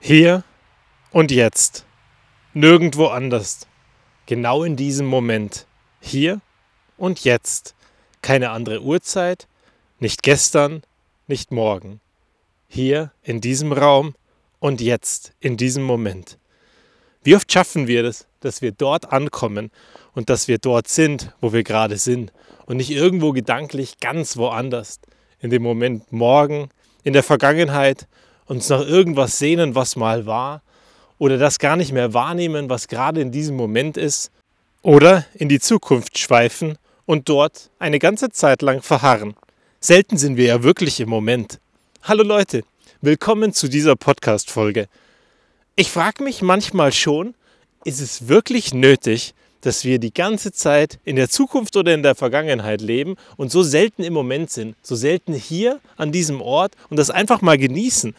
Hier und jetzt. Nirgendwo anders. Genau in diesem Moment. Hier und jetzt. Keine andere Uhrzeit, nicht gestern, nicht morgen. Hier in diesem Raum und jetzt, in diesem Moment. Wie oft schaffen wir das, dass wir dort ankommen und dass wir dort sind, wo wir gerade sind und nicht irgendwo gedanklich ganz woanders. In dem Moment morgen, in der Vergangenheit uns nach irgendwas sehnen, was mal war, oder das gar nicht mehr wahrnehmen, was gerade in diesem Moment ist, oder in die Zukunft schweifen und dort eine ganze Zeit lang verharren. Selten sind wir ja wirklich im Moment. Hallo Leute, willkommen zu dieser Podcast-Folge. Ich frage mich manchmal schon, ist es wirklich nötig, dass wir die ganze Zeit in der Zukunft oder in der Vergangenheit leben und so selten im Moment sind, so selten hier an diesem Ort und das einfach mal genießen.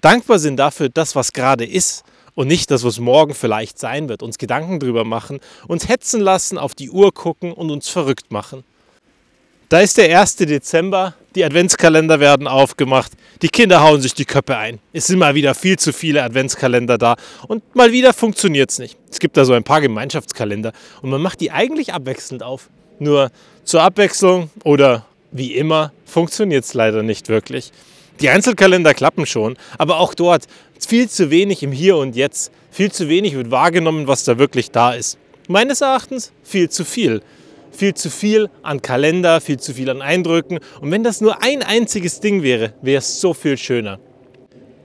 Dankbar sind dafür, das, was gerade ist und nicht das, was morgen vielleicht sein wird. Uns Gedanken drüber machen, uns hetzen lassen, auf die Uhr gucken und uns verrückt machen. Da ist der 1. Dezember, die Adventskalender werden aufgemacht, die Kinder hauen sich die Köpfe ein. Es sind mal wieder viel zu viele Adventskalender da und mal wieder funktioniert es nicht. Es gibt da so ein paar Gemeinschaftskalender und man macht die eigentlich abwechselnd auf. Nur zur Abwechslung oder wie immer funktioniert es leider nicht wirklich. Die Einzelkalender klappen schon, aber auch dort viel zu wenig im Hier und Jetzt. Viel zu wenig wird wahrgenommen, was da wirklich da ist. Meines Erachtens viel zu viel viel zu viel an Kalender, viel zu viel an Eindrücken. Und wenn das nur ein einziges Ding wäre, wäre es so viel schöner.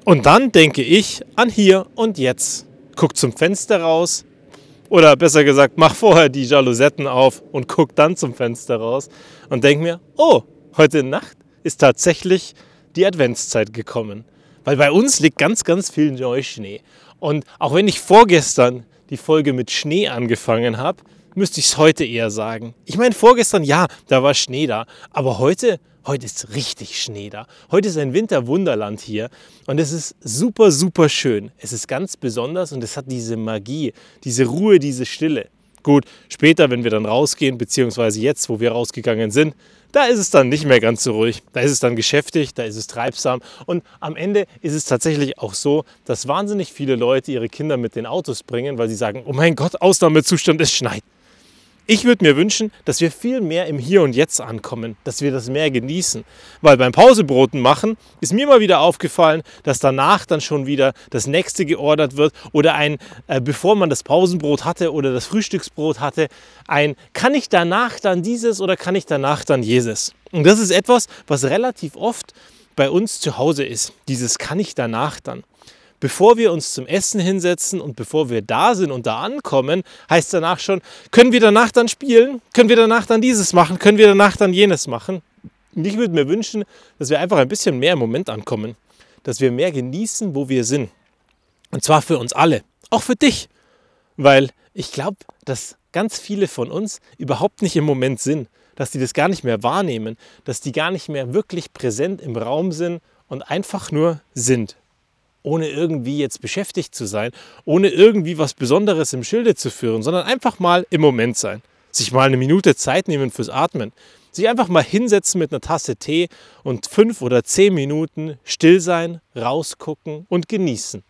Und dann denke ich an hier und jetzt. Guck zum Fenster raus. Oder besser gesagt, mach vorher die Jalousetten auf und guck dann zum Fenster raus und denk mir, oh, heute Nacht ist tatsächlich die Adventszeit gekommen. Weil bei uns liegt ganz, ganz viel Neuschnee. Und auch wenn ich vorgestern die Folge mit Schnee angefangen habe, müsste ich es heute eher sagen. Ich meine, vorgestern, ja, da war Schnee da. Aber heute, heute ist richtig Schnee da. Heute ist ein Winterwunderland hier. Und es ist super, super schön. Es ist ganz besonders und es hat diese Magie, diese Ruhe, diese Stille. Gut, später, wenn wir dann rausgehen, beziehungsweise jetzt, wo wir rausgegangen sind, da ist es dann nicht mehr ganz so ruhig. Da ist es dann geschäftig, da ist es treibsam. Und am Ende ist es tatsächlich auch so, dass wahnsinnig viele Leute ihre Kinder mit den Autos bringen, weil sie sagen, oh mein Gott, Ausnahmezustand, es schneit. Ich würde mir wünschen, dass wir viel mehr im Hier und Jetzt ankommen, dass wir das mehr genießen. Weil beim Pausebroten machen ist mir immer wieder aufgefallen, dass danach dann schon wieder das nächste geordert wird oder ein, äh, bevor man das Pausenbrot hatte oder das Frühstücksbrot hatte, ein, kann ich danach dann dieses oder kann ich danach dann jenes? Und das ist etwas, was relativ oft bei uns zu Hause ist. Dieses kann ich danach dann bevor wir uns zum Essen hinsetzen und bevor wir da sind und da ankommen, heißt danach schon, können wir danach dann spielen? Können wir danach dann dieses machen? Können wir danach dann jenes machen? Und ich würde mir wünschen, dass wir einfach ein bisschen mehr im Moment ankommen, dass wir mehr genießen, wo wir sind. Und zwar für uns alle, auch für dich, weil ich glaube, dass ganz viele von uns überhaupt nicht im Moment sind, dass die das gar nicht mehr wahrnehmen, dass die gar nicht mehr wirklich präsent im Raum sind und einfach nur sind ohne irgendwie jetzt beschäftigt zu sein, ohne irgendwie was Besonderes im Schilde zu führen, sondern einfach mal im Moment sein. Sich mal eine Minute Zeit nehmen fürs Atmen. Sich einfach mal hinsetzen mit einer Tasse Tee und fünf oder zehn Minuten still sein, rausgucken und genießen.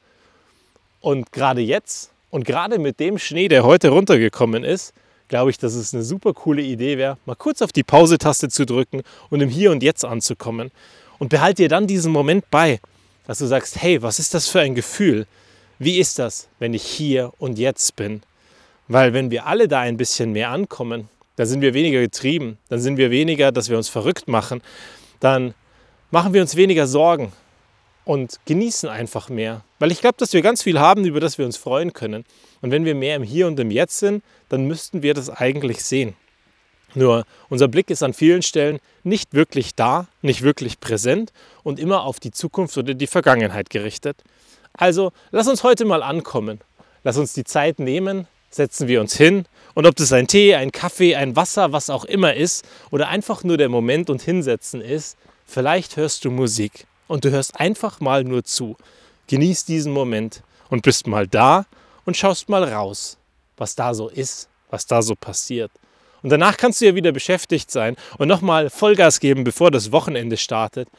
Und gerade jetzt und gerade mit dem Schnee, der heute runtergekommen ist, glaube ich, dass es eine super coole Idee wäre, mal kurz auf die Pause-Taste zu drücken und im Hier und Jetzt anzukommen. Und behalte dir dann diesen Moment bei dass du sagst, hey, was ist das für ein Gefühl? Wie ist das, wenn ich hier und jetzt bin? Weil wenn wir alle da ein bisschen mehr ankommen, dann sind wir weniger getrieben, dann sind wir weniger, dass wir uns verrückt machen, dann machen wir uns weniger Sorgen und genießen einfach mehr. Weil ich glaube, dass wir ganz viel haben, über das wir uns freuen können. Und wenn wir mehr im Hier und im Jetzt sind, dann müssten wir das eigentlich sehen. Nur unser Blick ist an vielen Stellen nicht wirklich da, nicht wirklich präsent und immer auf die Zukunft oder die Vergangenheit gerichtet. Also lass uns heute mal ankommen. Lass uns die Zeit nehmen, setzen wir uns hin und ob das ein Tee, ein Kaffee, ein Wasser, was auch immer ist oder einfach nur der Moment und hinsetzen ist, vielleicht hörst du Musik und du hörst einfach mal nur zu. Genieß diesen Moment und bist mal da und schaust mal raus, was da so ist, was da so passiert. Und danach kannst du ja wieder beschäftigt sein und nochmal Vollgas geben, bevor das Wochenende startet.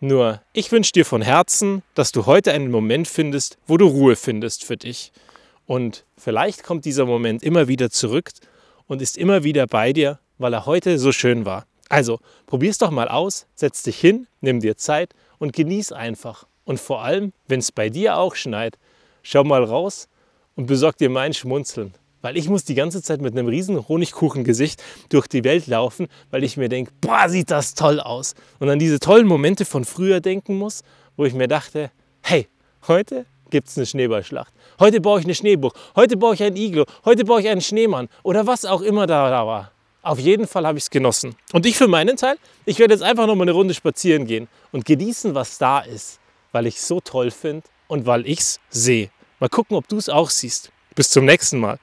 Nur, ich wünsche dir von Herzen, dass du heute einen Moment findest, wo du Ruhe findest für dich. Und vielleicht kommt dieser Moment immer wieder zurück und ist immer wieder bei dir, weil er heute so schön war. Also, probier's doch mal aus, setz dich hin, nimm dir Zeit und genieß einfach. Und vor allem, wenn es bei dir auch schneit, schau mal raus und besorg dir mein Schmunzeln. Weil ich muss die ganze Zeit mit einem riesen Honigkuchengesicht durch die Welt laufen, weil ich mir denke, boah, sieht das toll aus. Und an diese tollen Momente von früher denken muss, wo ich mir dachte, hey, heute gibt es eine Schneeballschlacht. Heute baue ich eine Schneeburg. Heute baue ich ein Iglo. Heute baue ich einen Schneemann. Oder was auch immer da, da war. Auf jeden Fall habe ich es genossen. Und ich für meinen Teil, ich werde jetzt einfach noch mal eine Runde spazieren gehen und genießen, was da ist, weil ich es so toll finde und weil ich es sehe. Mal gucken, ob du es auch siehst. Bis zum nächsten Mal.